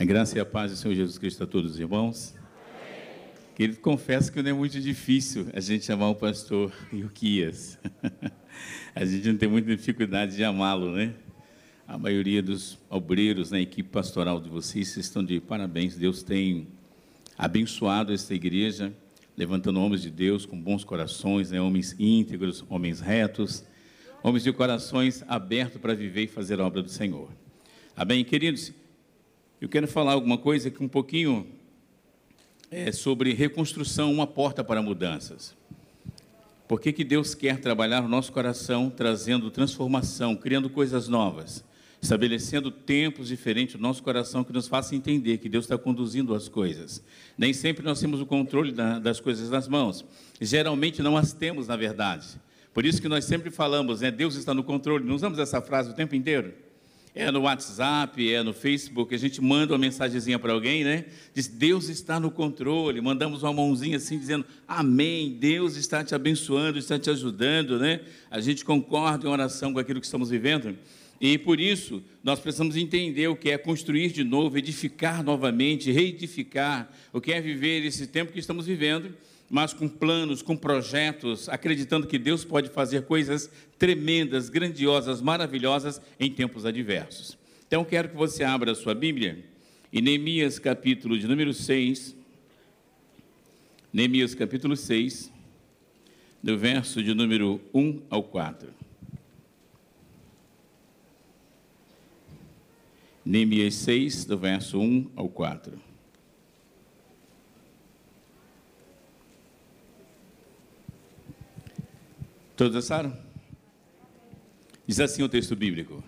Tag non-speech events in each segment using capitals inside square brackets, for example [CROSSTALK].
A graça e a paz do Senhor Jesus Cristo a todos os irmãos. Querido, confesso que não é muito difícil a gente chamar o pastor Ilquias. [LAUGHS] a gente não tem muita dificuldade de amá-lo, né? A maioria dos obreiros na equipe pastoral de vocês estão de parabéns. Deus tem abençoado esta igreja, levantando homens de Deus com bons corações, né? homens íntegros, homens retos, homens de corações abertos para viver e fazer a obra do Senhor. Amém, queridos? Eu quero falar alguma coisa que um pouquinho é sobre reconstrução, uma porta para mudanças. Por que, que Deus quer trabalhar no nosso coração, trazendo transformação, criando coisas novas, estabelecendo tempos diferentes no nosso coração que nos faça entender que Deus está conduzindo as coisas. Nem sempre nós temos o controle da, das coisas nas mãos. Geralmente não as temos, na verdade. Por isso que nós sempre falamos, né, Deus está no controle. Não usamos essa frase o tempo inteiro? É no WhatsApp, é no Facebook, a gente manda uma mensagenzinha para alguém, né? Diz, Deus está no controle, mandamos uma mãozinha assim, dizendo, amém, Deus está te abençoando, está te ajudando, né? A gente concorda em oração com aquilo que estamos vivendo, e por isso, nós precisamos entender o que é construir de novo, edificar novamente, reedificar, o que é viver esse tempo que estamos vivendo, mas com planos, com projetos, acreditando que Deus pode fazer coisas tremendas, grandiosas, maravilhosas em tempos adversos. Então, quero que você abra a sua Bíblia em Neemias, capítulo de número 6. Neemias, capítulo 6, do verso de número 1 ao 4. Neemias 6, do verso 1 ao 4. Todos acharam? Diz assim o texto bíblico: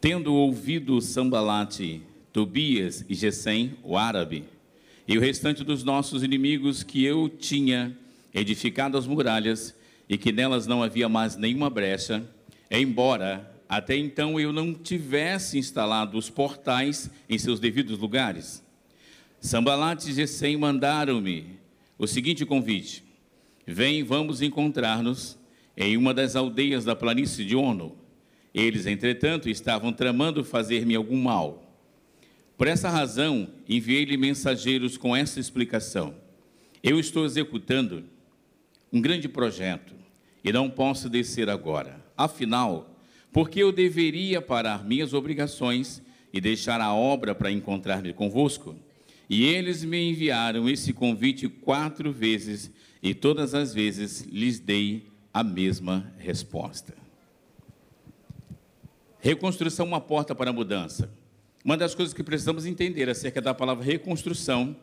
Tendo ouvido Sambalate, Tobias e Gesem, o árabe, e o restante dos nossos inimigos que eu tinha edificado as muralhas e que nelas não havia mais nenhuma brecha, embora até então eu não tivesse instalado os portais em seus devidos lugares. Sambalate e Gesem mandaram-me o seguinte convite: Vem, vamos encontrar-nos em uma das aldeias da planície de Ono. Eles, entretanto, estavam tramando fazer-me algum mal. Por essa razão, enviei-lhe mensageiros com essa explicação. Eu estou executando um grande projeto e não posso descer agora. Afinal, porque eu deveria parar minhas obrigações e deixar a obra para encontrar-me convosco? E eles me enviaram esse convite quatro vezes e todas as vezes lhes dei a mesma resposta. Reconstrução uma porta para a mudança. Uma das coisas que precisamos entender acerca da palavra reconstrução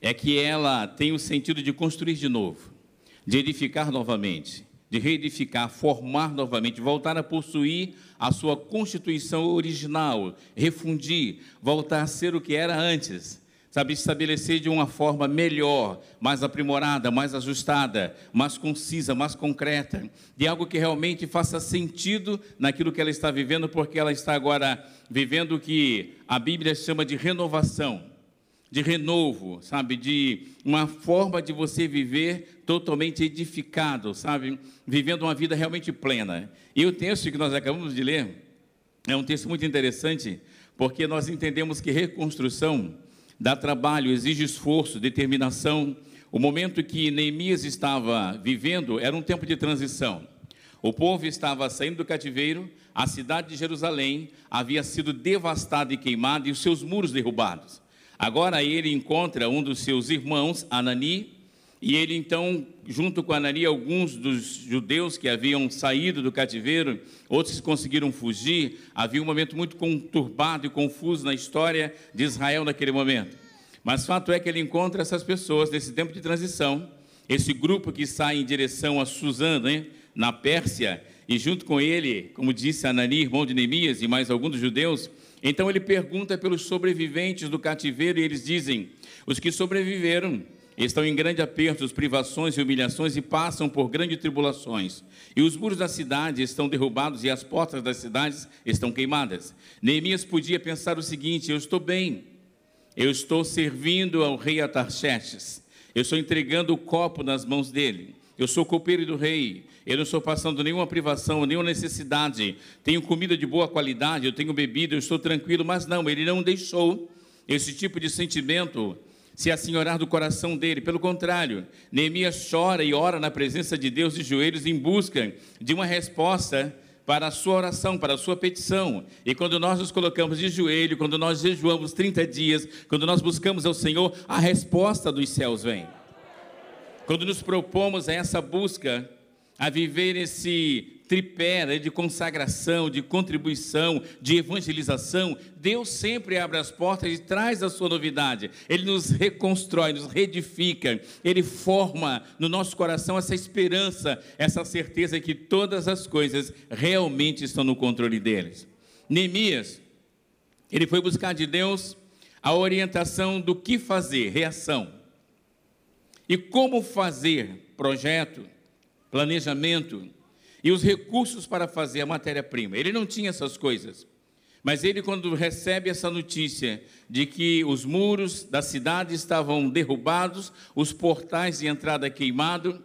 é que ela tem o sentido de construir de novo, de edificar novamente, de reedificar, formar novamente, voltar a possuir a sua constituição original, refundir, voltar a ser o que era antes. Sabe, estabelecer de uma forma melhor, mais aprimorada, mais ajustada, mais concisa, mais concreta, de algo que realmente faça sentido naquilo que ela está vivendo, porque ela está agora vivendo o que a Bíblia chama de renovação, de renovo, sabe, de uma forma de você viver totalmente edificado, sabe, vivendo uma vida realmente plena. E o texto que nós acabamos de ler é um texto muito interessante, porque nós entendemos que reconstrução dá trabalho, exige esforço, determinação. O momento que Neemias estava vivendo era um tempo de transição. O povo estava saindo do cativeiro, a cidade de Jerusalém havia sido devastada e queimada e os seus muros derrubados. Agora ele encontra um dos seus irmãos, Anani, e ele então, junto com Anani, alguns dos judeus que haviam saído do cativeiro, outros conseguiram fugir. Havia um momento muito conturbado e confuso na história de Israel naquele momento. Mas fato é que ele encontra essas pessoas nesse tempo de transição, esse grupo que sai em direção a Suzã, né, na Pérsia, e junto com ele, como disse Anani, irmão de Neemias, e mais alguns dos judeus, então ele pergunta pelos sobreviventes do cativeiro e eles dizem: os que sobreviveram estão em grande aperto, privações e humilhações e passam por grandes tribulações. E os muros da cidade estão derrubados e as portas das cidades estão queimadas. Neemias podia pensar o seguinte: eu estou bem, eu estou servindo ao rei Atarxerxes, eu estou entregando o copo nas mãos dele, eu sou copeiro do rei, eu não estou passando nenhuma privação, nenhuma necessidade, tenho comida de boa qualidade, eu tenho bebida, eu estou tranquilo, mas não, ele não deixou esse tipo de sentimento se assenhorar do coração dele. Pelo contrário, Neemias chora e ora na presença de Deus de joelhos em busca de uma resposta para a sua oração, para a sua petição. E quando nós nos colocamos de joelho, quando nós jejuamos 30 dias, quando nós buscamos ao Senhor, a resposta dos céus vem. Quando nos propomos a essa busca, a viver esse tripé né, de consagração, de contribuição, de evangelização, Deus sempre abre as portas e traz a sua novidade. Ele nos reconstrói, nos reedifica, ele forma no nosso coração essa esperança, essa certeza que todas as coisas realmente estão no controle deles. Neemias, ele foi buscar de Deus a orientação do que fazer, reação. E como fazer projeto, planejamento, e os recursos para fazer a matéria-prima. Ele não tinha essas coisas. Mas ele, quando recebe essa notícia de que os muros da cidade estavam derrubados, os portais de entrada queimados,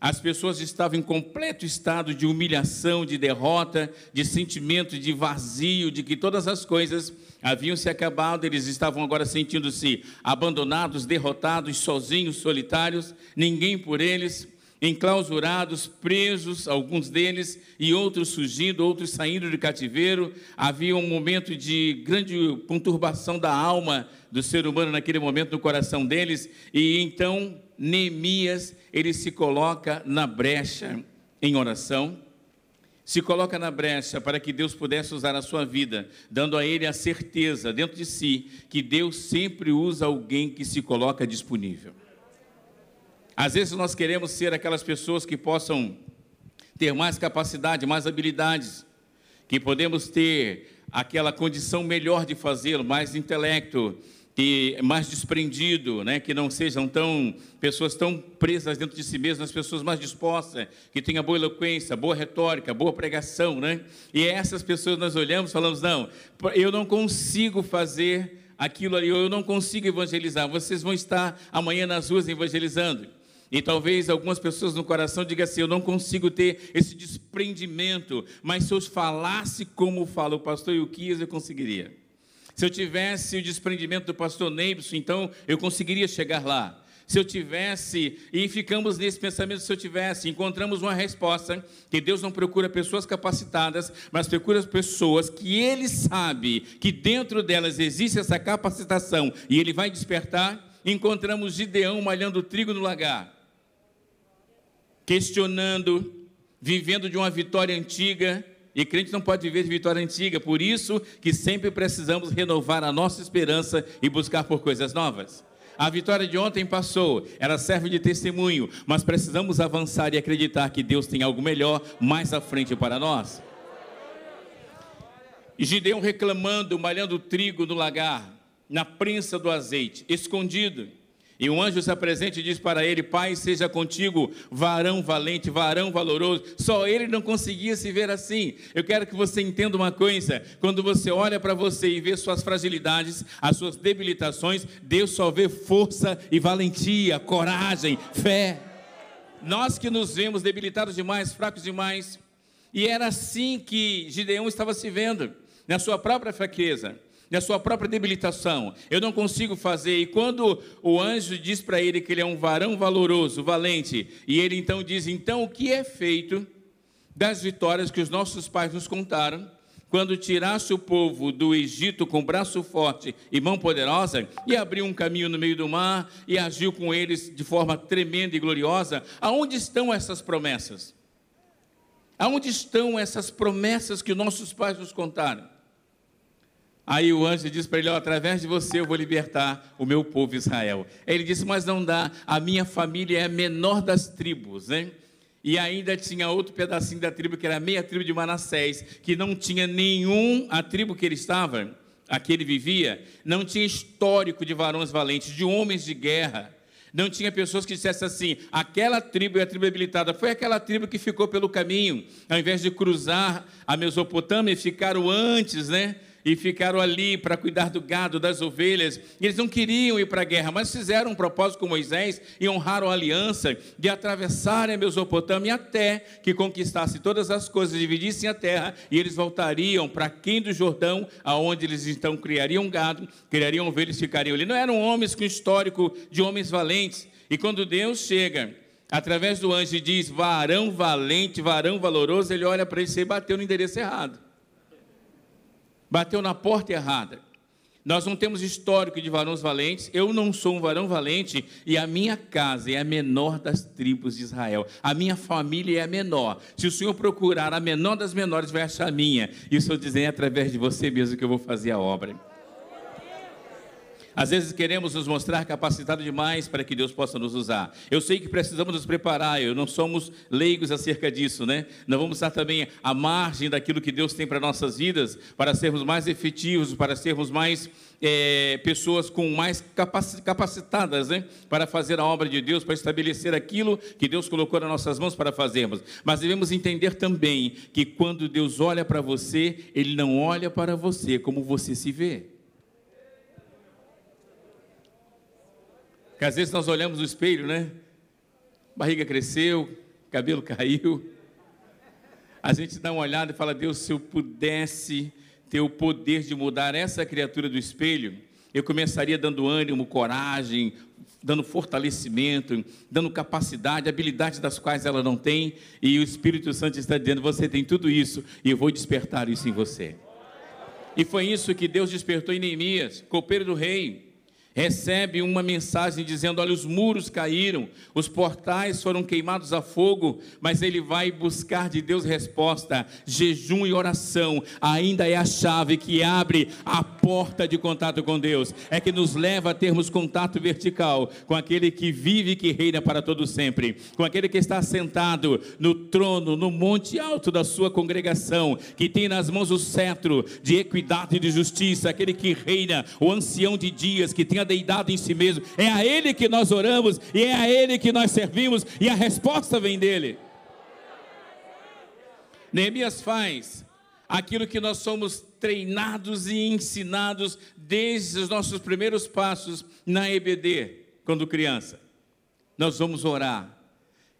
as pessoas estavam em completo estado de humilhação, de derrota, de sentimento de vazio, de que todas as coisas haviam se acabado, eles estavam agora sentindo-se abandonados, derrotados, sozinhos, solitários, ninguém por eles enclausurados, presos, alguns deles, e outros surgindo, outros saindo de cativeiro. Havia um momento de grande conturbação da alma do ser humano naquele momento no coração deles, e então Neemias, ele se coloca na brecha em oração, se coloca na brecha para que Deus pudesse usar a sua vida, dando a ele a certeza dentro de si que Deus sempre usa alguém que se coloca disponível. Às vezes nós queremos ser aquelas pessoas que possam ter mais capacidade, mais habilidades, que podemos ter aquela condição melhor de fazê-lo, mais intelecto, e mais desprendido, né? que não sejam tão pessoas tão presas dentro de si mesmas, pessoas mais dispostas, que tenham boa eloquência, boa retórica, boa pregação, né? E essas pessoas nós olhamos e falamos: não, eu não consigo fazer aquilo ali, eu não consigo evangelizar. Vocês vão estar amanhã nas ruas evangelizando. E talvez algumas pessoas no coração digam assim: eu não consigo ter esse desprendimento, mas se eu falasse como fala o pastor Yuquias, eu conseguiria. Se eu tivesse o desprendimento do pastor Neibson, então eu conseguiria chegar lá. Se eu tivesse, e ficamos nesse pensamento, se eu tivesse, encontramos uma resposta, que Deus não procura pessoas capacitadas, mas procura pessoas que Ele sabe que dentro delas existe essa capacitação, e Ele vai despertar. Encontramos Gideão malhando trigo no lagar questionando, vivendo de uma vitória antiga. E crente não pode viver de vitória antiga, por isso que sempre precisamos renovar a nossa esperança e buscar por coisas novas. A vitória de ontem passou, ela serve de testemunho, mas precisamos avançar e acreditar que Deus tem algo melhor mais à frente para nós. Gideão reclamando, malhando trigo no lagar, na prensa do azeite, escondido. E um anjo se apresenta e diz para ele: Pai, seja contigo, varão valente, varão valoroso. Só ele não conseguia se ver assim. Eu quero que você entenda uma coisa: quando você olha para você e vê suas fragilidades, as suas debilitações, Deus só vê força e valentia, coragem, fé. Nós que nos vemos debilitados demais, fracos demais. E era assim que Gideão estava se vendo, na sua própria fraqueza da sua própria debilitação. Eu não consigo fazer. E quando o anjo diz para ele que ele é um varão valoroso, valente, e ele então diz: então o que é feito das vitórias que os nossos pais nos contaram? Quando tirasse o povo do Egito com braço forte e mão poderosa, e abriu um caminho no meio do mar, e agiu com eles de forma tremenda e gloriosa, aonde estão essas promessas? Aonde estão essas promessas que nossos pais nos contaram? Aí o anjo diz para ele: oh, através de você eu vou libertar o meu povo Israel. Ele disse: Mas não dá, a minha família é a menor das tribos, né? E ainda tinha outro pedacinho da tribo, que era a meia tribo de Manassés, que não tinha nenhum, a tribo que ele estava, a que ele vivia, não tinha histórico de varões valentes, de homens de guerra. Não tinha pessoas que dissessem assim: aquela tribo é a tribo habilitada. Foi aquela tribo que ficou pelo caminho, ao invés de cruzar a Mesopotâmia, ficaram antes, né? E ficaram ali para cuidar do gado, das ovelhas. Eles não queriam ir para a guerra, mas fizeram um propósito com Moisés e honraram a aliança de atravessarem a Mesopotâmia até que conquistasse todas as coisas, dividissem a terra e eles voltariam para quem do Jordão, aonde eles então criariam gado, criariam ovelhas, ficariam ali. Não eram homens com histórico de homens valentes. E quando Deus chega através do anjo e diz varão valente, varão valoroso, ele olha para ele e bateu no endereço errado bateu na porta errada. Nós não temos histórico de varões valentes. Eu não sou um varão valente e a minha casa é a menor das tribos de Israel. A minha família é a menor. Se o Senhor procurar a menor das menores, vai achar a minha. E o Senhor diz: é através de você mesmo que eu vou fazer a obra. Às vezes queremos nos mostrar capacitados demais para que Deus possa nos usar. Eu sei que precisamos nos preparar, eu não somos leigos acerca disso, né? Não vamos estar também à margem daquilo que Deus tem para nossas vidas, para sermos mais efetivos, para sermos mais é, pessoas com mais capacitadas, né? Para fazer a obra de Deus, para estabelecer aquilo que Deus colocou nas nossas mãos para fazermos. Mas devemos entender também que quando Deus olha para você, Ele não olha para você como você se vê. Que às vezes nós olhamos no espelho, né? Barriga cresceu, cabelo [LAUGHS] caiu. A gente dá uma olhada e fala: Deus, se eu pudesse ter o poder de mudar essa criatura do espelho, eu começaria dando ânimo, coragem, dando fortalecimento, dando capacidade, habilidades das quais ela não tem, e o Espírito Santo está dizendo: você tem tudo isso, e eu vou despertar isso em você. E foi isso que Deus despertou em Neemias, copeiro do rei recebe uma mensagem dizendo: Olha, os muros caíram, os portais foram queimados a fogo, mas ele vai buscar de Deus resposta. Jejum e oração ainda é a chave que abre a porta de contato com Deus, é que nos leva a termos contato vertical com aquele que vive e que reina para todo sempre, com aquele que está sentado no trono, no monte alto da sua congregação, que tem nas mãos o cetro de equidade e de justiça, aquele que reina, o ancião de dias, que tem a deidado em si mesmo. É a Ele que nós oramos e é a Ele que nós servimos e a resposta vem dele. Neemias faz aquilo que nós somos treinados e ensinados desde os nossos primeiros passos na EBD, quando criança. Nós vamos orar,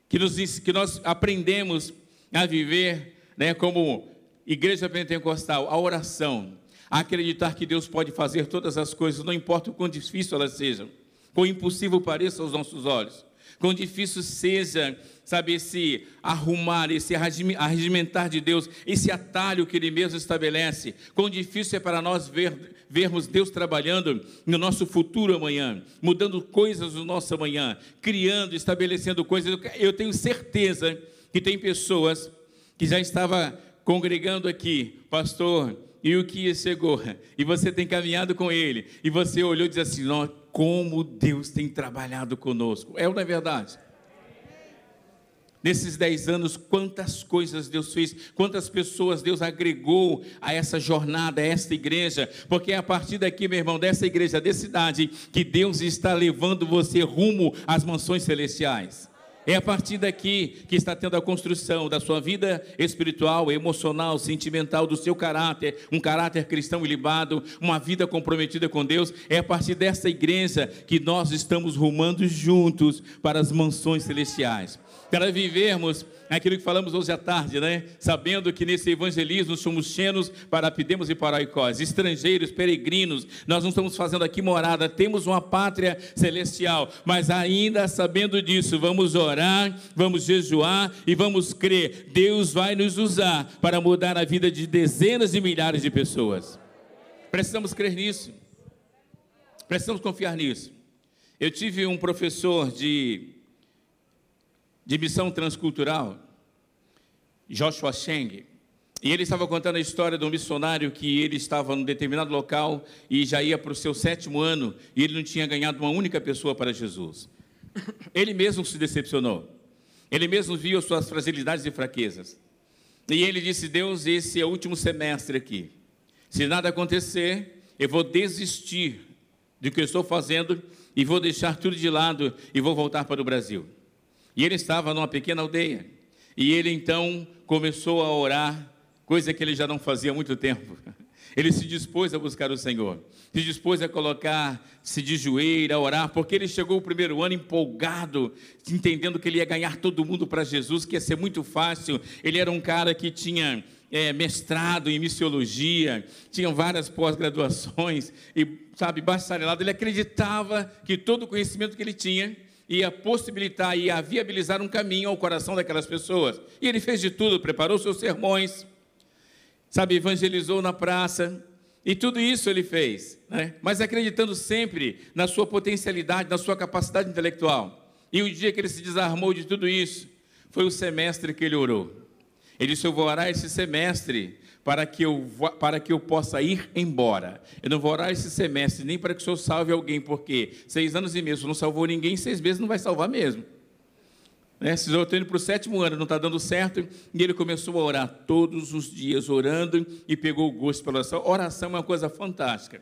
que, nos, que nós aprendemos a viver né, como igreja pentecostal, a oração a acreditar que Deus pode fazer todas as coisas, não importa o quão difícil elas sejam, quão impossível pareça aos nossos olhos, quão difícil seja, sabe, esse arrumar, esse arregimentar de Deus, esse atalho que Ele mesmo estabelece, quão difícil é para nós ver, vermos Deus trabalhando no nosso futuro amanhã, mudando coisas no nosso amanhã, criando, estabelecendo coisas. Eu tenho certeza que tem pessoas que já estavam congregando aqui, pastor e o que chegou, e você tem caminhado com ele, e você olhou e disse assim: Ó, como Deus tem trabalhado conosco. É ou não é verdade? Nesses dez anos, quantas coisas Deus fez, quantas pessoas Deus agregou a essa jornada, a esta igreja, porque é a partir daqui, meu irmão, dessa igreja, dessa cidade, que Deus está levando você rumo às mansões celestiais. É a partir daqui que está tendo a construção da sua vida espiritual, emocional, sentimental, do seu caráter, um caráter cristão ilibado, uma vida comprometida com Deus. É a partir dessa igreja que nós estamos rumando juntos para as mansões celestiais para vivermos aquilo que falamos hoje à tarde, né? Sabendo que nesse evangelismo somos chenos para Pidemos e Paraicós, estrangeiros, peregrinos, nós não estamos fazendo aqui morada, temos uma pátria celestial, mas ainda sabendo disso, vamos orar, vamos jejuar e vamos crer, Deus vai nos usar para mudar a vida de dezenas de milhares de pessoas. Precisamos crer nisso. Precisamos confiar nisso. Eu tive um professor de de missão transcultural, Joshua Cheng. E ele estava contando a história de um missionário que ele estava num determinado local e já ia para o seu sétimo ano e ele não tinha ganhado uma única pessoa para Jesus. Ele mesmo se decepcionou. Ele mesmo viu as suas fragilidades e fraquezas. E ele disse: Deus, esse é o último semestre aqui. Se nada acontecer, eu vou desistir do que eu estou fazendo e vou deixar tudo de lado e vou voltar para o Brasil. E ele estava numa pequena aldeia. E ele então começou a orar, coisa que ele já não fazia há muito tempo. [LAUGHS] Ele se dispôs a buscar o Senhor, se dispôs a colocar-se de joelho, a orar, porque ele chegou o primeiro ano empolgado, entendendo que ele ia ganhar todo mundo para Jesus, que ia ser muito fácil. Ele era um cara que tinha é, mestrado em missiologia, tinha várias pós-graduações e, sabe, bacharelado. Ele acreditava que todo o conhecimento que ele tinha ia possibilitar, ia viabilizar um caminho ao coração daquelas pessoas. E ele fez de tudo, preparou seus sermões, sabe, evangelizou na praça, e tudo isso ele fez, né? mas acreditando sempre na sua potencialidade, na sua capacidade intelectual. E o dia que ele se desarmou de tudo isso, foi o semestre que ele orou. Ele disse: Eu vou orar esse semestre para que eu, para que eu possa ir embora. Eu não vou orar esse semestre nem para que o Senhor salve alguém, porque seis anos e meio não salvou ninguém, seis meses não vai salvar mesmo. Né? Se eu estou indo para o sétimo ano, não está dando certo, e ele começou a orar todos os dias, orando, e pegou o gosto pela oração. Oração é uma coisa fantástica.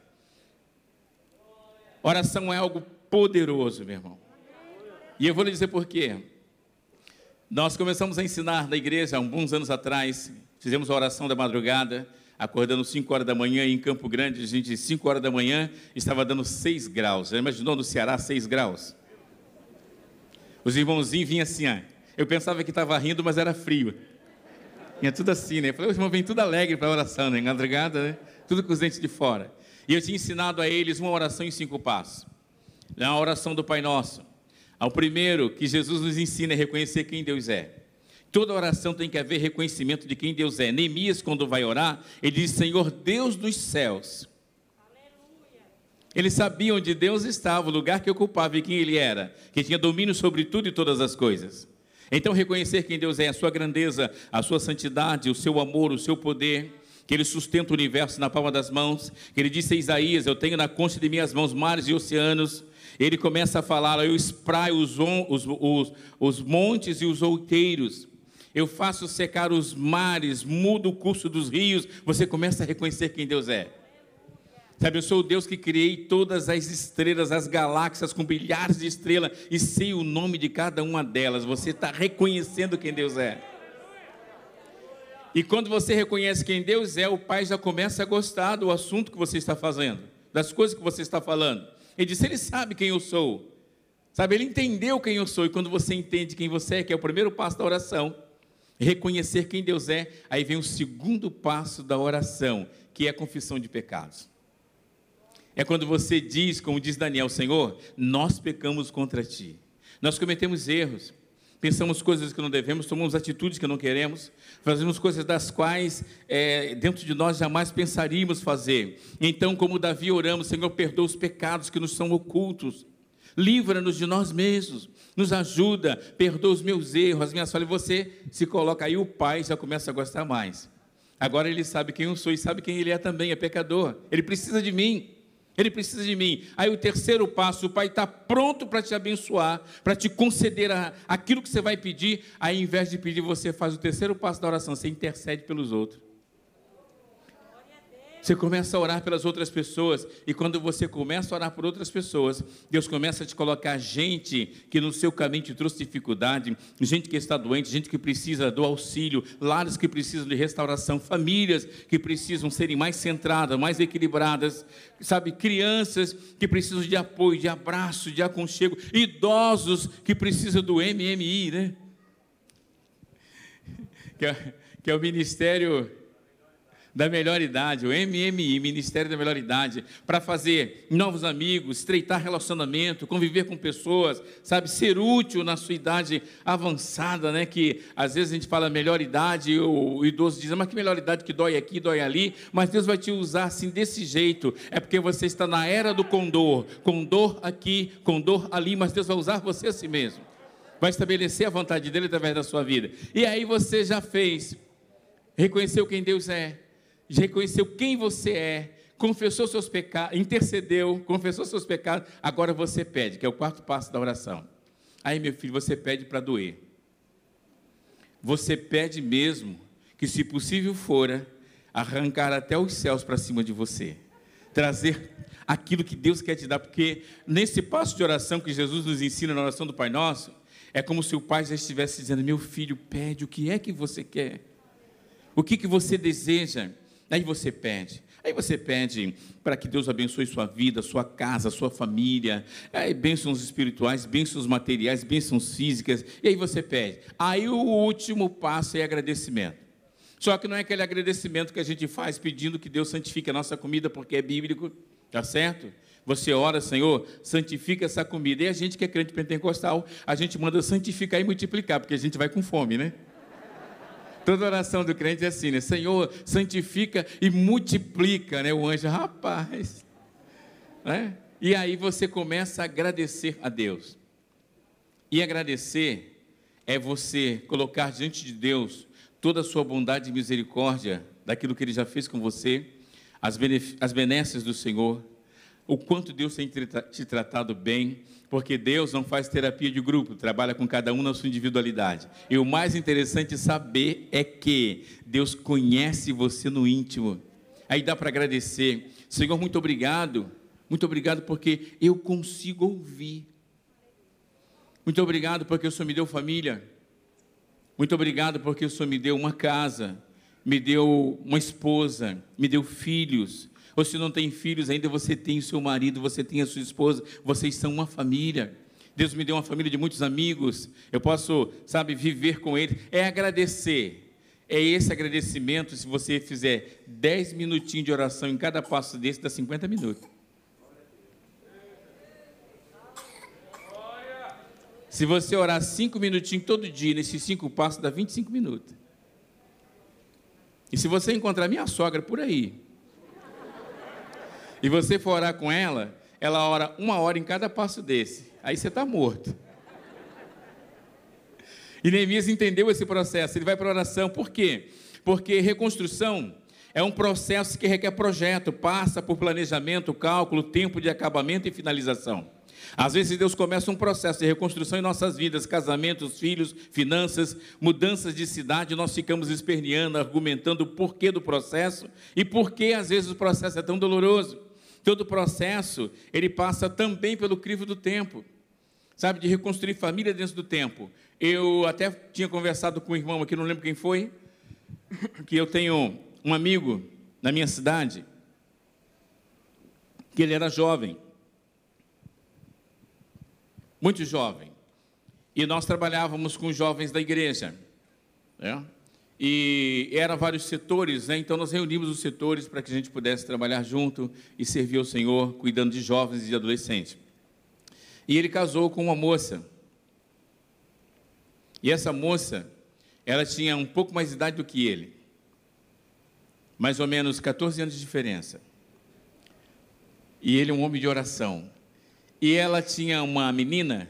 Oração é algo poderoso, meu irmão. E eu vou lhe dizer por quê. Nós começamos a ensinar na igreja alguns anos atrás, fizemos a oração da madrugada, acordando 5 horas da manhã em Campo Grande, a gente, 5 horas da manhã, estava dando 6 graus. Já imaginou no Ceará 6 graus? Os irmãozinhos vinham assim, ó. eu pensava que estava rindo, mas era frio. Vinha tudo assim, né? Eu falei, os irmãos vêm tudo alegre para a oração, né? Madrugada, né? Tudo com os dentes de fora. E eu tinha ensinado a eles uma oração em cinco passos. É a oração do Pai Nosso. Ao primeiro que Jesus nos ensina é reconhecer quem Deus é. Toda oração tem que haver reconhecimento de quem Deus é. Neemias, quando vai orar, ele diz: Senhor Deus dos céus, eles sabiam onde Deus estava, o lugar que ocupava e quem Ele era, que tinha domínio sobre tudo e todas as coisas. Então, reconhecer quem Deus é, a sua grandeza, a sua santidade, o seu amor, o seu poder, que Ele sustenta o universo na palma das mãos, que Ele disse a Isaías: Eu tenho na concha de minhas mãos mares e oceanos. Ele começa a falar: Eu espraio os, os, os, os montes e os outeiros. Eu faço secar os mares, mudo o curso dos rios. Você começa a reconhecer quem Deus é. Sabe, eu sou o Deus que criei todas as estrelas, as galáxias com bilhares de estrelas e sei o nome de cada uma delas. Você está reconhecendo quem Deus é. E quando você reconhece quem Deus é, o Pai já começa a gostar do assunto que você está fazendo, das coisas que você está falando. Ele disse: Ele sabe quem eu sou. Sabe, ele entendeu quem eu sou. E quando você entende quem você é, que é o primeiro passo da oração, reconhecer quem Deus é, aí vem o segundo passo da oração, que é a confissão de pecados. É quando você diz, como diz Daniel, Senhor, nós pecamos contra ti. Nós cometemos erros, pensamos coisas que não devemos, tomamos atitudes que não queremos, fazemos coisas das quais é, dentro de nós jamais pensaríamos fazer. Então, como Davi, oramos, Senhor, perdoa os pecados que nos são ocultos, livra-nos de nós mesmos, nos ajuda, perdoa os meus erros, as minhas falhas. Você se coloca aí, o Pai já começa a gostar mais. Agora ele sabe quem eu sou e sabe quem ele é também, é pecador. Ele precisa de mim. Ele precisa de mim. Aí o terceiro passo, o Pai está pronto para te abençoar, para te conceder a, aquilo que você vai pedir. Aí, ao invés de pedir, você faz o terceiro passo da oração, você intercede pelos outros. Você começa a orar pelas outras pessoas, e quando você começa a orar por outras pessoas, Deus começa a te colocar gente que no seu caminho te trouxe dificuldade, gente que está doente, gente que precisa do auxílio, lares que precisam de restauração, famílias que precisam serem mais centradas, mais equilibradas, sabe, crianças que precisam de apoio, de abraço, de aconchego, idosos que precisam do MMI, né? [LAUGHS] Que é, que é o Ministério da melhor idade, o MMI, Ministério da Melhor Idade, para fazer novos amigos, estreitar relacionamento, conviver com pessoas, sabe, ser útil na sua idade avançada, né? Que às vezes a gente fala melhor idade, o idoso diz, mas que melhor idade que dói aqui, dói ali, mas Deus vai te usar assim desse jeito, é porque você está na era do condor, com dor aqui, com dor ali, mas Deus vai usar você a si mesmo, vai estabelecer a vontade dele através da sua vida, e aí você já fez, reconheceu quem Deus é, reconheceu quem você é, confessou seus pecados, intercedeu, confessou seus pecados, agora você pede, que é o quarto passo da oração. Aí, meu filho, você pede para doer. Você pede mesmo que, se possível fora, arrancar até os céus para cima de você. Trazer aquilo que Deus quer te dar, porque nesse passo de oração que Jesus nos ensina na oração do Pai Nosso, é como se o Pai já estivesse dizendo: Meu filho, pede o que é que você quer, o que, que você deseja. Aí você pede. Aí você pede para que Deus abençoe sua vida, sua casa, sua família, aí bênçãos espirituais, bênçãos materiais, bênçãos físicas, e aí você pede. Aí o último passo é agradecimento. Só que não é aquele agradecimento que a gente faz pedindo que Deus santifique a nossa comida porque é bíblico, tá certo? Você ora, Senhor, santifica essa comida. E a gente que é crente pentecostal, a gente manda santificar e multiplicar, porque a gente vai com fome, né? Toda oração do crente é assim, né? Senhor, santifica e multiplica, né? O anjo, rapaz. Né? E aí você começa a agradecer a Deus. E agradecer é você colocar diante de Deus toda a sua bondade e misericórdia daquilo que Ele já fez com você, as, benesses do Senhor, o quanto Deus tem te tratado bem, porque Deus não faz terapia de grupo, trabalha com cada um na sua individualidade. E o mais interessante saber é que Deus conhece você no íntimo. Aí dá para agradecer. Senhor, muito obrigado. Muito obrigado porque eu consigo ouvir. Muito obrigado porque o Senhor me deu família. Muito obrigado porque o Senhor me deu uma casa, me deu uma esposa, me deu filhos, ou se não tem filhos ainda, você tem o seu marido, você tem a sua esposa, vocês são uma família. Deus me deu uma família de muitos amigos, eu posso, sabe, viver com eles. É agradecer. É esse agradecimento, se você fizer 10 minutinhos de oração em cada passo desse, dá 50 minutos. Se você orar 5 minutinhos todo dia, nesses 5 passos, dá 25 minutos. E se você encontrar minha sogra por aí, e você for orar com ela, ela ora uma hora em cada passo desse. Aí você está morto. E Neemias entendeu esse processo. Ele vai para a oração. Por quê? Porque reconstrução é um processo que requer projeto, passa por planejamento, cálculo, tempo de acabamento e finalização. Às vezes Deus começa um processo de reconstrução em nossas vidas, casamentos, filhos, finanças, mudanças de cidade, nós ficamos esperneando, argumentando o porquê do processo e por que às vezes o processo é tão doloroso. Todo o processo, ele passa também pelo crivo do tempo, sabe, de reconstruir família dentro do tempo. Eu até tinha conversado com um irmão aqui, não lembro quem foi, que eu tenho um amigo na minha cidade, que ele era jovem, muito jovem, e nós trabalhávamos com jovens da igreja, né? E eram vários setores, né? então nós reunimos os setores para que a gente pudesse trabalhar junto e servir ao Senhor, cuidando de jovens e de adolescentes. E ele casou com uma moça. E essa moça, ela tinha um pouco mais de idade do que ele, mais ou menos 14 anos de diferença. E ele é um homem de oração. E ela tinha uma menina,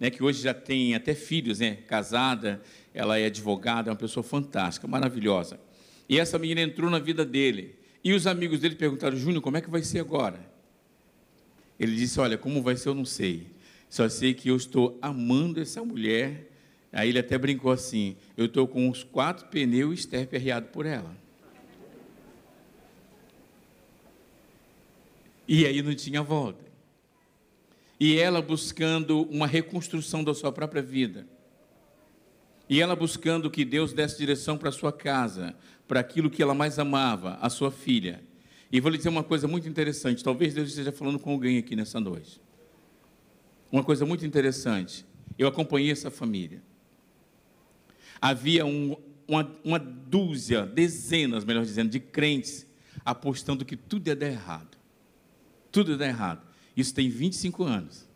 né, que hoje já tem até filhos, né, casada, ela é advogada, é uma pessoa fantástica, maravilhosa. E essa menina entrou na vida dele. E os amigos dele perguntaram: Júnior, como é que vai ser agora? Ele disse: Olha, como vai ser, eu não sei. Só sei que eu estou amando essa mulher. Aí ele até brincou assim: Eu estou com uns quatro pneus e estepe arriado por ela. E aí não tinha volta. E ela buscando uma reconstrução da sua própria vida e ela buscando que Deus desse direção para sua casa, para aquilo que ela mais amava, a sua filha. E vou lhe dizer uma coisa muito interessante, talvez Deus esteja falando com alguém aqui nessa noite. Uma coisa muito interessante, eu acompanhei essa família. Havia um, uma, uma dúzia, dezenas, melhor dizendo, de crentes apostando que tudo ia dar errado. Tudo ia dar errado. Isso tem 25 anos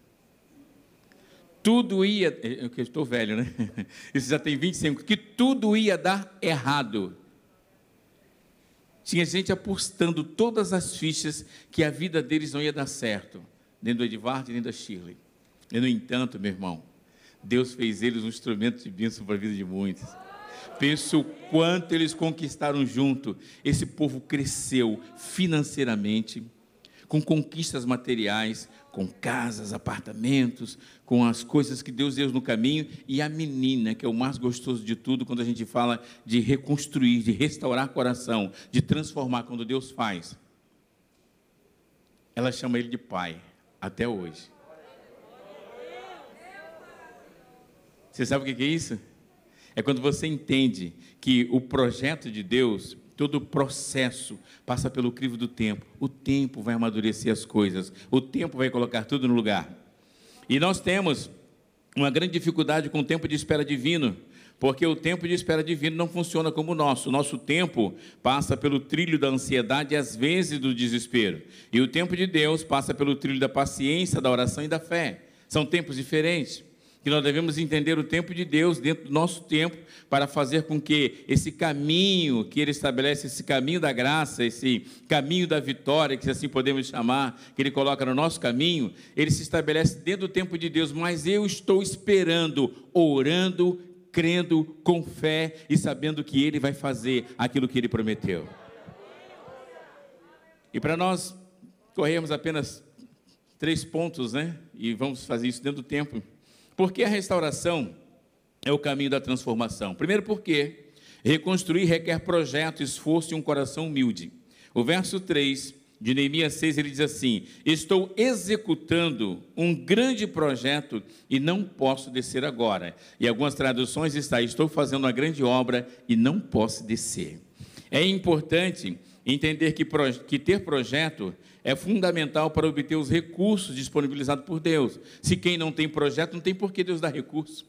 tudo ia. Eu estou velho, né? [LAUGHS] Isso já tem 25, que tudo ia dar errado. Tinha gente apostando todas as fichas que a vida deles não ia dar certo, nem do Edvard nem da Shirley. E, no entanto, meu irmão, Deus fez eles um instrumento de bênção para a vida de muitos. Penso o quanto eles conquistaram junto. Esse povo cresceu financeiramente, com conquistas materiais, com casas, apartamentos, com as coisas que Deus deu no caminho, e a menina, que é o mais gostoso de tudo, quando a gente fala de reconstruir, de restaurar coração, de transformar, quando Deus faz. Ela chama ele de pai, até hoje. Você sabe o que é isso? É quando você entende que o projeto de Deus todo processo passa pelo crivo do tempo. O tempo vai amadurecer as coisas, o tempo vai colocar tudo no lugar. E nós temos uma grande dificuldade com o tempo de espera divino, porque o tempo de espera divino não funciona como o nosso. O nosso tempo passa pelo trilho da ansiedade e às vezes do desespero. E o tempo de Deus passa pelo trilho da paciência, da oração e da fé. São tempos diferentes que nós devemos entender o tempo de Deus dentro do nosso tempo para fazer com que esse caminho que Ele estabelece, esse caminho da graça, esse caminho da vitória, que assim podemos chamar, que Ele coloca no nosso caminho, ele se estabelece dentro do tempo de Deus. Mas eu estou esperando, orando, crendo, com fé e sabendo que Ele vai fazer aquilo que Ele prometeu. E para nós corremos apenas três pontos, né? E vamos fazer isso dentro do tempo. Porque a restauração é o caminho da transformação. Primeiro, porque reconstruir requer projeto, esforço e um coração humilde. O verso 3 de Neemias 6 ele diz assim: Estou executando um grande projeto e não posso descer agora. E algumas traduções está: Estou fazendo uma grande obra e não posso descer. É importante entender que, que ter projeto é fundamental para obter os recursos disponibilizados por Deus. Se quem não tem projeto, não tem por que Deus dar recurso.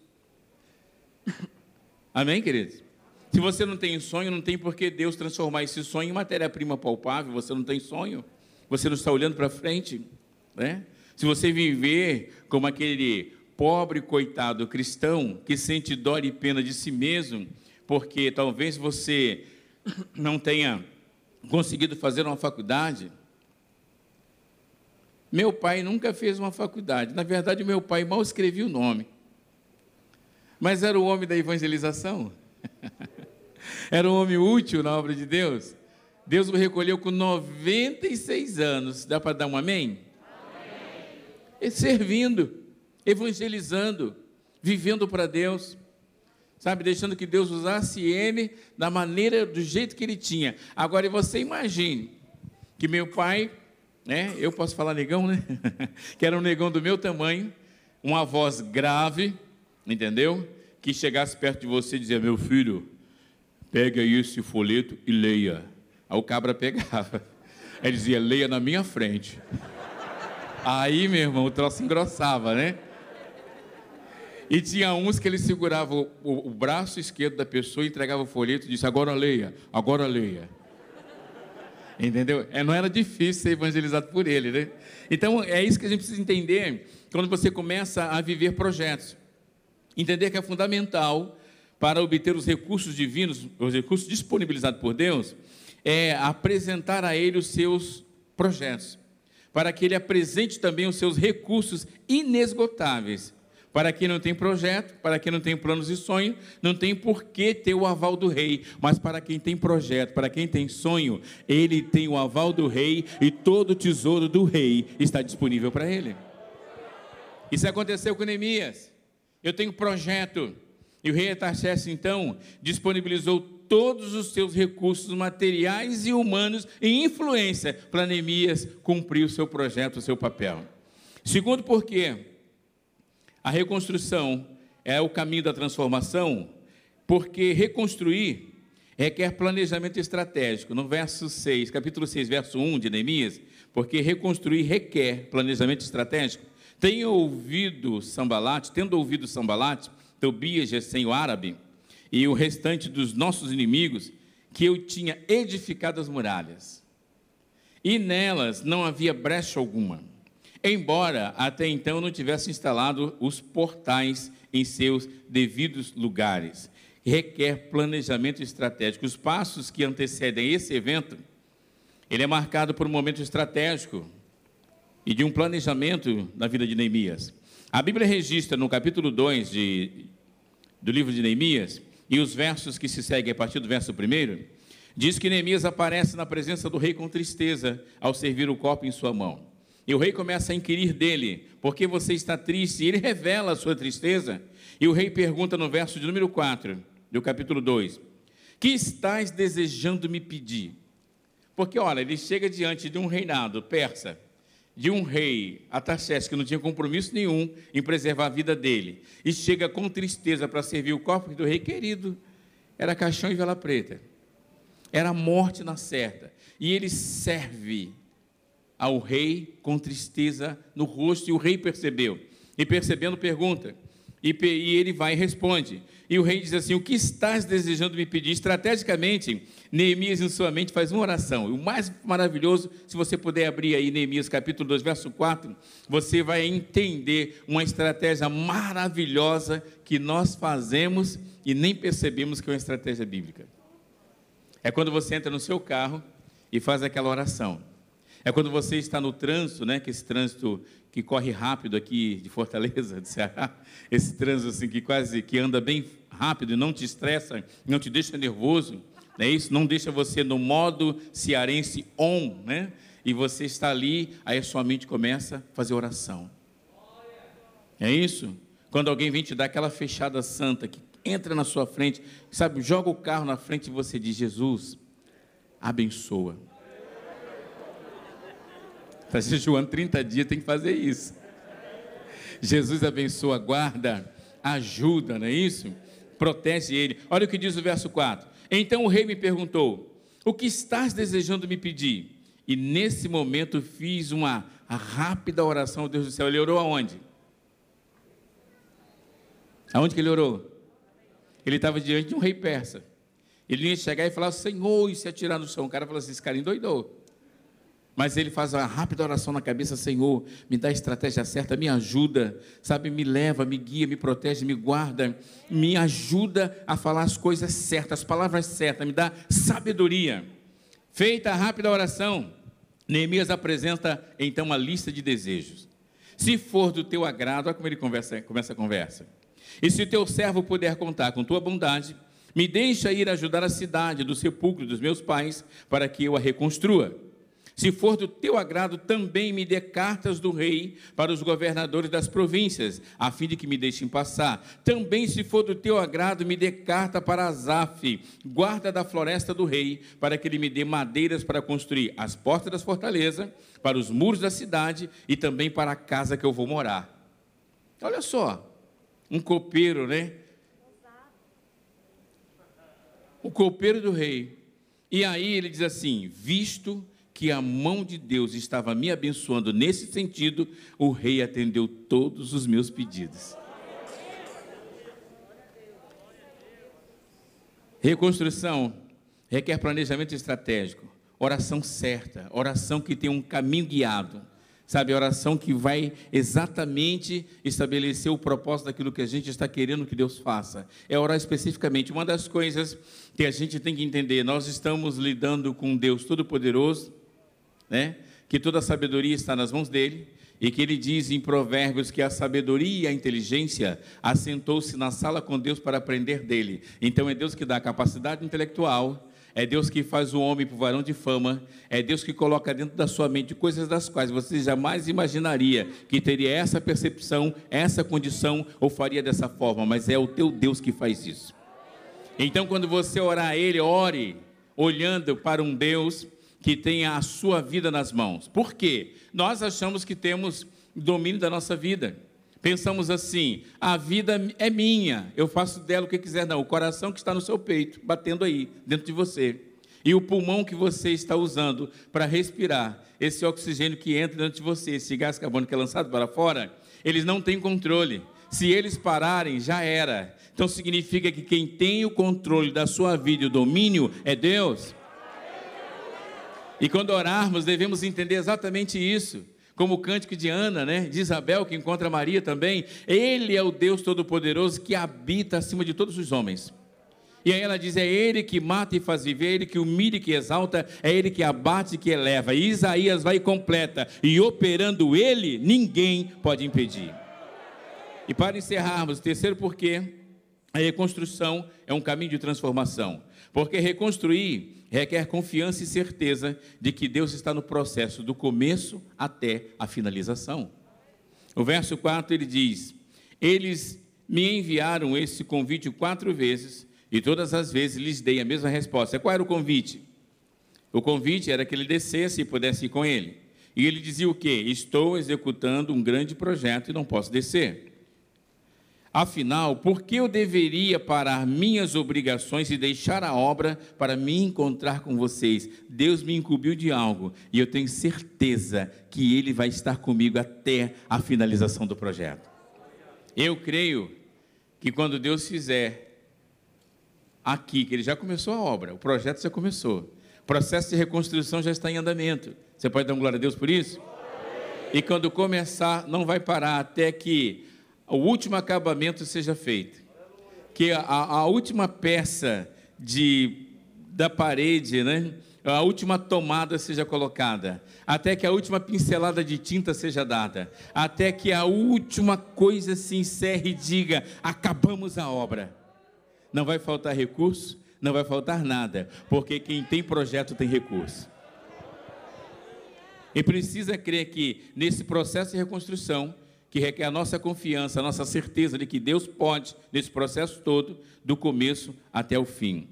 Amém, queridos? Se você não tem sonho, não tem por que Deus transformar esse sonho em matéria-prima palpável. Você não tem sonho, você não está olhando para frente. Né? Se você viver como aquele pobre coitado cristão que sente dó e pena de si mesmo, porque talvez você não tenha conseguido fazer uma faculdade, meu pai nunca fez uma faculdade. Na verdade, meu pai mal escrevia o nome. Mas era o homem da evangelização. [LAUGHS] era um homem útil na obra de Deus. Deus o recolheu com 96 anos. Dá para dar um amém? amém? Servindo, evangelizando, vivendo para Deus. Sabe, deixando que Deus usasse ele da maneira, do jeito que ele tinha. Agora você imagine que meu pai né? Eu posso falar negão, né? [LAUGHS] que era um negão do meu tamanho, uma voz grave, entendeu? Que chegasse perto de você e dizia: Meu filho, pegue aí esse folheto e leia. Aí o cabra pegava. Ele dizia: Leia na minha frente. Aí, meu irmão, o troço engrossava, né? E tinha uns que ele segurava o, o, braço esquerdo da pessoa e entregava o folheto e disse: Agora leia, agora leia. Entendeu? É, não era difícil ser evangelizado por ele, né? Então, é isso que a gente precisa entender quando você começa a viver projetos. Entender que é fundamental para obter os recursos divinos, os recursos disponibilizados por Deus, é apresentar a Ele os seus projetos, para que Ele apresente também os seus recursos inesgotáveis para quem não tem projeto, para quem não tem planos e sonho, não tem por que ter o aval do rei. Mas para quem tem projeto, para quem tem sonho, ele tem o aval do rei e todo o tesouro do rei está disponível para ele. Isso aconteceu com Neemias. Eu tenho projeto. E o rei Atarxerxes, então, disponibilizou todos os seus recursos materiais e humanos e influência para Neemias cumprir o seu projeto, o seu papel. Segundo, por quê? A reconstrução é o caminho da transformação, porque reconstruir requer planejamento estratégico. No verso 6, capítulo 6, verso 1 de Neemias, porque reconstruir requer planejamento estratégico. Tenho ouvido Sambalate, tendo ouvido Sambalate, Tobias, Gesem, o árabe, e o restante dos nossos inimigos, que eu tinha edificado as muralhas, e nelas não havia brecha alguma embora até então não tivesse instalado os portais em seus devidos lugares. Requer planejamento estratégico. Os passos que antecedem esse evento, ele é marcado por um momento estratégico e de um planejamento na vida de Neemias. A Bíblia registra no capítulo 2 de, do livro de Neemias, e os versos que se seguem a partir do verso 1, diz que Neemias aparece na presença do rei com tristeza ao servir o copo em sua mão. E o rei começa a inquirir dele, por que você está triste? E ele revela a sua tristeza. E o rei pergunta no verso de número 4, do capítulo 2: Que estás desejando me pedir? Porque, olha, ele chega diante de um reinado persa, de um rei, Ataxés, que não tinha compromisso nenhum em preservar a vida dele, e chega com tristeza para servir o corpo do rei querido, era caixão e vela preta. Era morte na certa. E ele serve ao rei com tristeza no rosto, e o rei percebeu. E percebendo, pergunta. E, ele vai e responde. E o rei diz assim: O que estás desejando me pedir? Estrategicamente, Neemias em sua mente faz uma oração. E o mais maravilhoso, se você puder abrir aí Neemias capítulo 2, verso 4, você vai entender uma estratégia maravilhosa que nós fazemos e nem percebemos que é uma estratégia bíblica. É quando você entra no seu carro e faz aquela oração. É quando você está no trânsito, né, que esse trânsito que corre rápido aqui de Fortaleza, de Ceará, esse trânsito assim que quase que anda bem rápido e não te estressa, não te deixa nervoso, é isso? Não deixa você no modo cearense on, né? E você está ali, aí a sua mente começa a fazer oração. É isso? Quando alguém vem te dar aquela fechada santa que entra na sua frente, sabe, joga o carro na frente e você diz: Jesus, abençoa. Está jejuando 30 dias, tem que fazer isso. Jesus abençoa, guarda, ajuda, não é isso? Protege ele. Olha o que diz o verso 4. Então o rei me perguntou: O que estás desejando me pedir? E nesse momento fiz uma rápida oração ao Deus do céu. Ele orou aonde? Aonde que ele orou? Ele estava diante de um rei persa. Ele ia chegar e falar: Senhor, e se atirar no chão. O cara falou assim: Esse cara endoidou. Mas ele faz uma rápida oração na cabeça: Senhor, me dá a estratégia certa, me ajuda, sabe, me leva, me guia, me protege, me guarda, me ajuda a falar as coisas certas, as palavras certas, me dá sabedoria. Feita a rápida oração, Neemias apresenta então uma lista de desejos. Se for do teu agrado, olha como ele conversa, começa a conversa. E se o teu servo puder contar com tua bondade, me deixa ir ajudar a cidade do sepulcro dos meus pais, para que eu a reconstrua. Se for do teu agrado, também me dê cartas do rei para os governadores das províncias, a fim de que me deixem passar. Também, se for do teu agrado, me dê carta para Azaf, guarda da floresta do rei, para que ele me dê madeiras para construir as portas das fortalezas, para os muros da cidade e também para a casa que eu vou morar. Olha só, um copeiro, né? O copeiro do rei. E aí ele diz assim: visto que a mão de Deus estava me abençoando nesse sentido, o rei atendeu todos os meus pedidos. Reconstrução requer planejamento estratégico, oração certa, oração que tem um caminho guiado. Sabe, oração que vai exatamente estabelecer o propósito daquilo que a gente está querendo que Deus faça. É orar especificamente. Uma das coisas que a gente tem que entender, nós estamos lidando com Deus Todo-Poderoso, né? que toda a sabedoria está nas mãos dele, e que ele diz em Provérbios que a sabedoria e a inteligência assentou-se na sala com Deus para aprender dele. Então é Deus que dá a capacidade intelectual, é Deus que faz o homem para o varão de fama, é Deus que coloca dentro da sua mente coisas das quais você jamais imaginaria que teria essa percepção, essa condição ou faria dessa forma, mas é o teu Deus que faz isso. Então, quando você orar a Ele, ore olhando para um Deus que tenha a sua vida nas mãos. Por quê? Nós achamos que temos domínio da nossa vida. Pensamos assim: a vida é minha, eu faço dela o que quiser. Não, o coração que está no seu peito, batendo aí, dentro de você. E o pulmão que você está usando para respirar, esse oxigênio que entra dentro de você, esse gás carbônico que é lançado para fora, eles não têm controle. Se eles pararem, já era. Então significa que quem tem o controle da sua vida e o domínio é Deus. E quando orarmos, devemos entender exatamente isso. Como o cântico de Ana, né, de Isabel, que encontra Maria também. Ele é o Deus Todo-Poderoso que habita acima de todos os homens. E aí ela diz: é Ele que mata e faz viver, é Ele que humilha e que exalta, é Ele que abate e que eleva. E Isaías vai e completa: e operando Ele, ninguém pode impedir. E para encerrarmos, terceiro porquê, a reconstrução é um caminho de transformação. Porque reconstruir requer confiança e certeza de que Deus está no processo do começo até a finalização. O verso 4 ele diz: Eles me enviaram esse convite quatro vezes e todas as vezes lhes dei a mesma resposta. Qual era o convite? O convite era que ele descesse e pudesse ir com ele. E ele dizia o quê? Estou executando um grande projeto e não posso descer. Afinal, por que eu deveria parar minhas obrigações e deixar a obra para me encontrar com vocês? Deus me incumbiu de algo e eu tenho certeza que Ele vai estar comigo até a finalização do projeto. Eu creio que quando Deus fizer aqui, que Ele já começou a obra, o projeto já começou, o processo de reconstrução já está em andamento. Você pode dar um glória a Deus por isso? E quando começar, não vai parar até que o último acabamento seja feito. Que a, a última peça de, da parede, né? a última tomada seja colocada, até que a última pincelada de tinta seja dada, até que a última coisa se encerre e diga: acabamos a obra. Não vai faltar recurso, não vai faltar nada, porque quem tem projeto tem recurso. E precisa crer que nesse processo de reconstrução, que requer a nossa confiança, a nossa certeza de que Deus pode, nesse processo todo, do começo até o fim.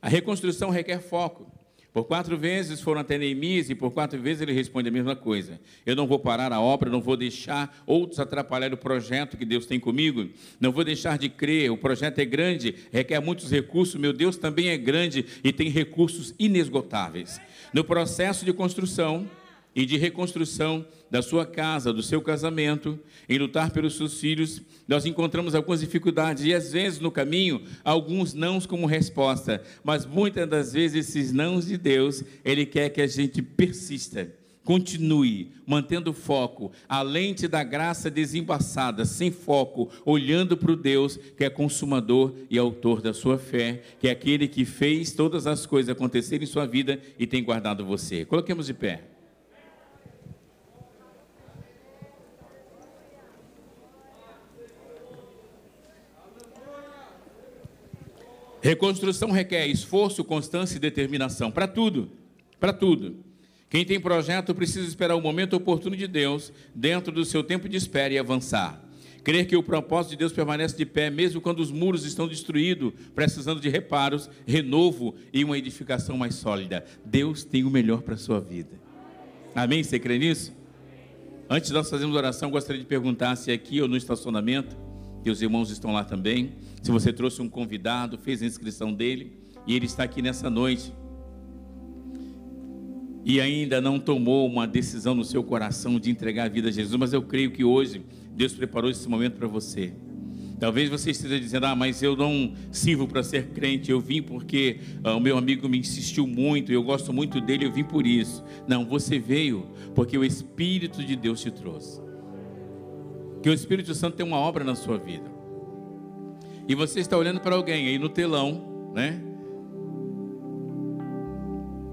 A reconstrução requer foco. Por quatro vezes foram até Neemias e por quatro vezes ele responde a mesma coisa. Eu não vou parar a obra, não vou deixar outros atrapalhar o projeto que Deus tem comigo, não vou deixar de crer. O projeto é grande, requer muitos recursos. Meu Deus também é grande e tem recursos inesgotáveis. No processo de construção, e de reconstrução da sua casa, do seu casamento, em lutar pelos seus filhos, nós encontramos algumas dificuldades e às vezes no caminho alguns nãos como resposta, mas muitas das vezes esses nãos de Deus, ele quer que a gente persista. Continue mantendo foco, a lente da graça desembaçada, sem foco, olhando para o Deus que é consumador e autor da sua fé, que é aquele que fez todas as coisas acontecerem em sua vida e tem guardado você. Coloquemos de pé. Reconstrução requer esforço, constância e determinação para tudo, para tudo. Quem tem projeto precisa esperar o momento oportuno de Deus, dentro do seu tempo de espera e avançar. Crer que o propósito de Deus permanece de pé, mesmo quando os muros estão destruídos, precisando de reparos, renovo e uma edificação mais sólida. Deus tem o melhor para a sua vida. Amém? Você crê nisso? Antes de nós fazermos oração, gostaria de perguntar se aqui ou no estacionamento que os irmãos estão lá também. Se você trouxe um convidado, fez a inscrição dele e ele está aqui nessa noite e ainda não tomou uma decisão no seu coração de entregar a vida a Jesus, mas eu creio que hoje Deus preparou esse momento para você. Talvez você esteja dizendo: Ah, mas eu não sirvo para ser crente, eu vim porque ah, o meu amigo me insistiu muito, eu gosto muito dele, eu vim por isso. Não, você veio porque o Espírito de Deus te trouxe que o Espírito Santo tem uma obra na sua vida. E você está olhando para alguém aí no telão, né?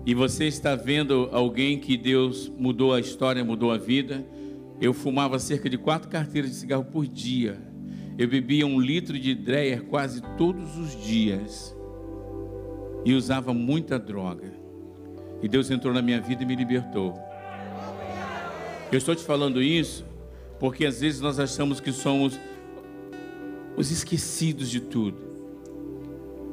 E você está vendo alguém que Deus mudou a história, mudou a vida. Eu fumava cerca de quatro carteiras de cigarro por dia. Eu bebia um litro de Dreyer quase todos os dias. E usava muita droga. E Deus entrou na minha vida e me libertou. Eu estou te falando isso porque às vezes nós achamos que somos os esquecidos de tudo.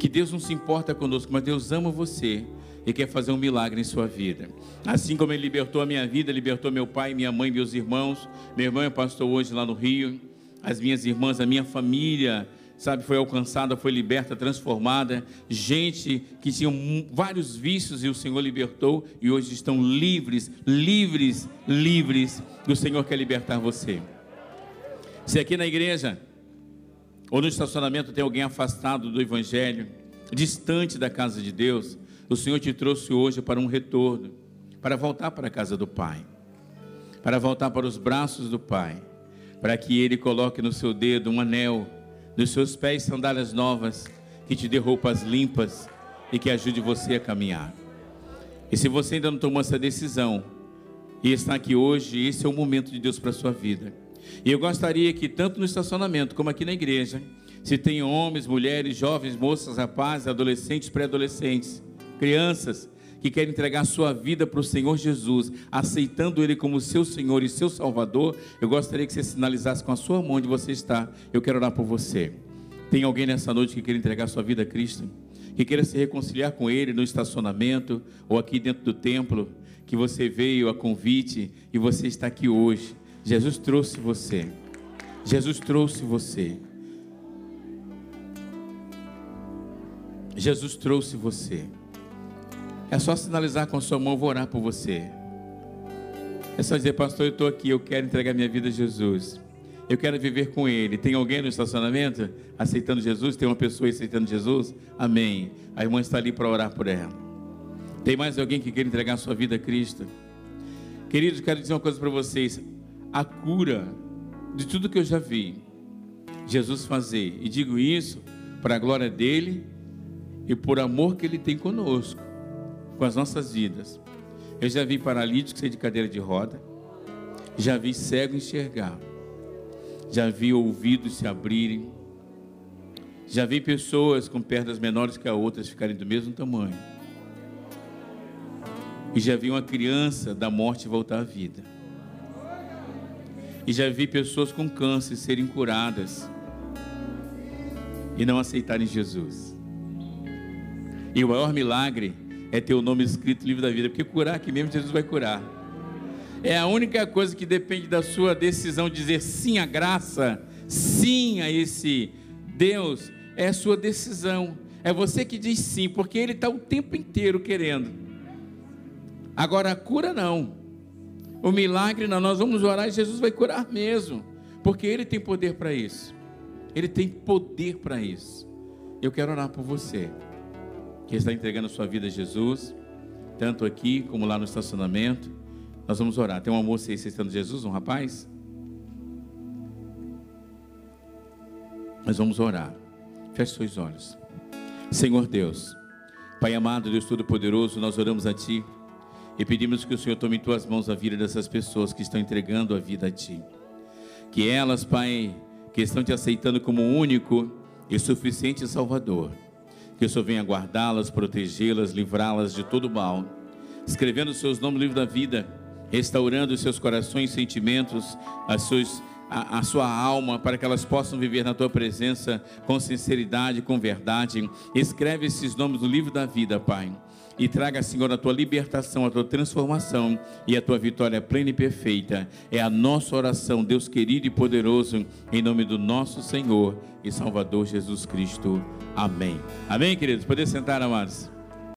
Que Deus não se importa conosco, mas Deus ama você e quer fazer um milagre em sua vida. Assim como Ele libertou a minha vida, libertou meu pai, minha mãe, meus irmãos. Meu irmão é pastor hoje lá no Rio. As minhas irmãs, a minha família sabe, foi alcançada, foi liberta, transformada. Gente que tinha vários vícios e o Senhor libertou e hoje estão livres, livres, livres. O Senhor quer libertar você. Se aqui na igreja ou no estacionamento tem alguém afastado do Evangelho, distante da casa de Deus, o Senhor te trouxe hoje para um retorno, para voltar para a casa do Pai, para voltar para os braços do Pai, para que Ele coloque no seu dedo um anel nos seus pés sandálias novas, que te dê roupas limpas e que ajude você a caminhar. E se você ainda não tomou essa decisão e está aqui hoje, esse é o momento de Deus para a sua vida. E eu gostaria que, tanto no estacionamento como aqui na igreja, se tem homens, mulheres, jovens, moças, rapazes, adolescentes, pré-adolescentes, crianças, que quer entregar sua vida para o Senhor Jesus, aceitando Ele como seu Senhor e seu Salvador, eu gostaria que você sinalizasse com a sua mão onde você está. Eu quero orar por você. Tem alguém nessa noite que quer entregar sua vida a Cristo? Que queira se reconciliar com Ele no estacionamento ou aqui dentro do templo? Que você veio a convite e você está aqui hoje. Jesus trouxe você. Jesus trouxe você. Jesus trouxe você. É só sinalizar com sua mão, vou orar por você. É só dizer, pastor, eu estou aqui, eu quero entregar minha vida a Jesus. Eu quero viver com Ele. Tem alguém no estacionamento aceitando Jesus? Tem uma pessoa aceitando Jesus? Amém. A irmã está ali para orar por ela. Tem mais alguém que quer entregar sua vida a Cristo? Queridos, quero dizer uma coisa para vocês. A cura de tudo que eu já vi Jesus fazer, e digo isso para a glória dele e por amor que ele tem conosco, com as nossas vidas. Eu já vi paralítico sair de cadeira de roda, já vi cego enxergar, já vi ouvidos se abrirem, já vi pessoas com pernas menores que a outras ficarem do mesmo tamanho. E já vi uma criança da morte voltar à vida. E já vi pessoas com câncer serem curadas e não aceitarem Jesus. E o maior milagre é ter o nome escrito no livro da vida, porque curar aqui mesmo Jesus vai curar. É a única coisa que depende da sua decisão de dizer sim à graça, sim a esse Deus, é a sua decisão. É você que diz sim, porque Ele está o tempo inteiro querendo. Agora a cura não. O milagre não, nós vamos orar e Jesus vai curar mesmo, porque Ele tem poder para isso. Ele tem poder para isso. Eu quero orar por você que está entregando sua vida a Jesus, tanto aqui como lá no estacionamento. Nós vamos orar. Tem uma moça aí aceitando Jesus, um rapaz? Nós vamos orar. Feche seus olhos. Senhor Deus, Pai amado, Deus Todo-Poderoso, nós oramos a Ti e pedimos que o Senhor tome em Tuas mãos a vida dessas pessoas que estão entregando a vida a Ti. Que elas, Pai, que estão Te aceitando como único e suficiente Salvador, que o Senhor venha guardá-las, protegê-las, livrá-las de todo mal, escrevendo os seus nomes no livro da vida, restaurando os seus corações sentimentos, as suas, a, a sua alma, para que elas possam viver na tua presença com sinceridade, com verdade. Escreve esses nomes no livro da vida, Pai e traga, Senhor, a tua libertação, a tua transformação e a tua vitória plena e perfeita. É a nossa oração, Deus querido e poderoso, em nome do nosso Senhor e Salvador Jesus Cristo. Amém. Amém, queridos? Poder sentar, amados.